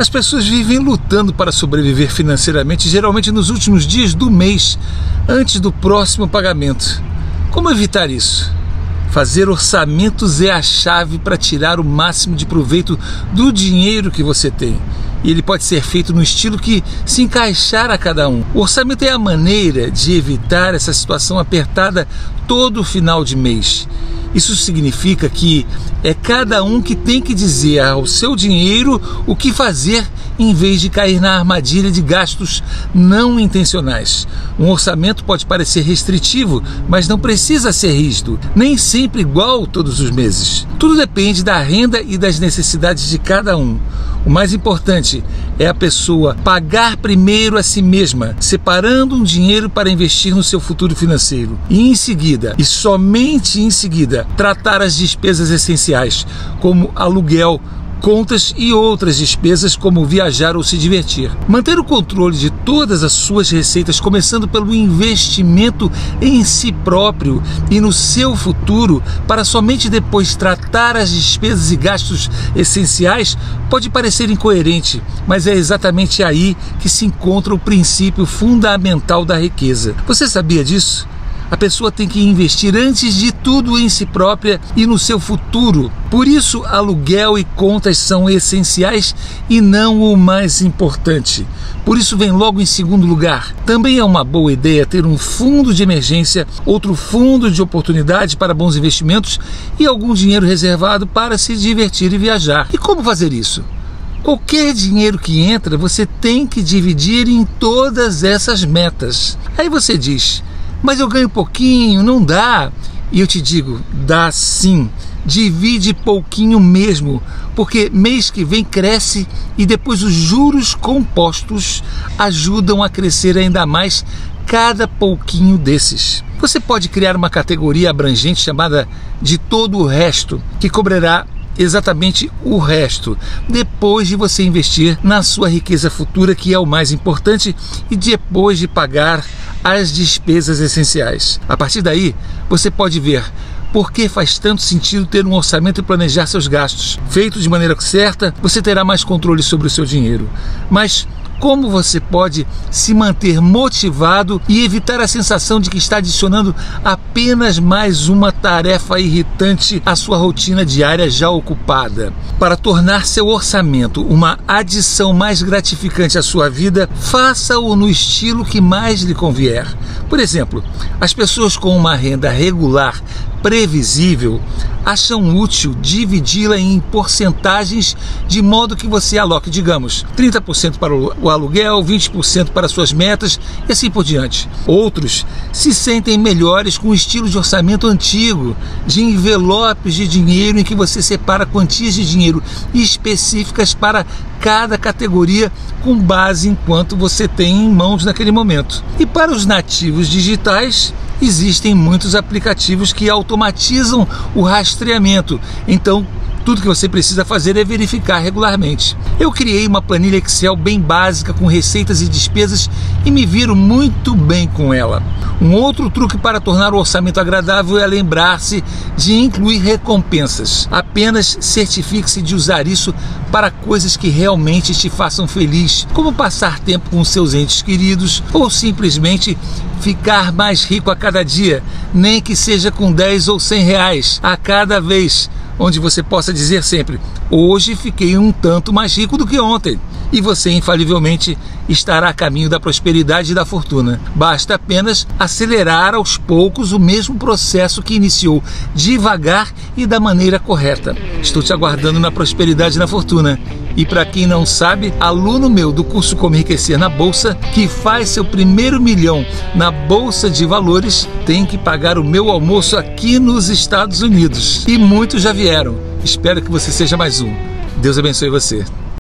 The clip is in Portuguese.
As pessoas vivem lutando para sobreviver financeiramente, geralmente nos últimos dias do mês, antes do próximo pagamento. Como evitar isso? Fazer orçamentos é a chave para tirar o máximo de proveito do dinheiro que você tem. E ele pode ser feito no estilo que se encaixar a cada um. O orçamento é a maneira de evitar essa situação apertada todo final de mês. Isso significa que é cada um que tem que dizer ao seu dinheiro o que fazer em vez de cair na armadilha de gastos não intencionais. Um orçamento pode parecer restritivo, mas não precisa ser rígido, nem sempre igual todos os meses. Tudo depende da renda e das necessidades de cada um. O mais importante é a pessoa pagar primeiro a si mesma, separando um dinheiro para investir no seu futuro financeiro. E em seguida, e somente em seguida, tratar as despesas essenciais, como aluguel, contas e outras despesas como viajar ou se divertir. Manter o controle de todas as suas receitas, começando pelo investimento em si próprio e no seu futuro, para somente depois tratar as despesas e gastos essenciais, pode parecer incoerente, mas é exatamente aí que se encontra o princípio fundamental da riqueza. Você sabia disso? A pessoa tem que investir antes de tudo em si própria e no seu futuro. Por isso, aluguel e contas são essenciais e não o mais importante. Por isso, vem logo em segundo lugar. Também é uma boa ideia ter um fundo de emergência, outro fundo de oportunidade para bons investimentos e algum dinheiro reservado para se divertir e viajar. E como fazer isso? Qualquer dinheiro que entra, você tem que dividir em todas essas metas. Aí você diz: mas eu ganho pouquinho, não dá. E eu te digo, dá sim. Divide pouquinho mesmo, porque mês que vem cresce e depois os juros compostos ajudam a crescer ainda mais cada pouquinho desses. Você pode criar uma categoria abrangente chamada de todo o resto, que cobrirá exatamente o resto, depois de você investir na sua riqueza futura, que é o mais importante, e depois de pagar as despesas essenciais. A partir daí, você pode ver por que faz tanto sentido ter um orçamento e planejar seus gastos. Feito de maneira certa, você terá mais controle sobre o seu dinheiro. Mas como você pode se manter motivado e evitar a sensação de que está adicionando apenas mais uma tarefa irritante à sua rotina diária já ocupada. Para tornar seu orçamento uma adição mais gratificante à sua vida, faça-o no estilo que mais lhe convier. Por exemplo, as pessoas com uma renda regular previsível, acham útil dividi-la em porcentagens de modo que você aloque, digamos, 30% para o aluguel, 20% para suas metas e assim por diante. Outros se sentem melhores com o estilo de orçamento antigo, de envelopes de dinheiro em que você separa quantias de dinheiro específicas para cada categoria com base em quanto você tem em mãos naquele momento. E para os nativos digitais, existem muitos aplicativos que automatizam o rastreamento. Então, tudo que você precisa fazer é verificar regularmente. Eu criei uma planilha Excel bem básica com receitas e despesas e me viro muito bem com ela. Um outro truque para tornar o orçamento agradável é lembrar-se de incluir recompensas. Apenas certifique-se de usar isso para coisas que realmente te façam feliz, como passar tempo com seus entes queridos ou simplesmente ficar mais rico a cada dia, nem que seja com 10 ou 100 reais a cada vez onde você possa dizer sempre: hoje fiquei um tanto mais rico do que ontem. E você infalivelmente estará a caminho da prosperidade e da fortuna. Basta apenas acelerar aos poucos o mesmo processo que iniciou devagar e da maneira correta. Estou te aguardando na prosperidade e na fortuna. E para quem não sabe, aluno meu do curso Como Enriquecer na Bolsa, que faz seu primeiro milhão na Bolsa de Valores, tem que pagar o meu almoço aqui nos Estados Unidos. E muitos já vieram. Espero que você seja mais um. Deus abençoe você.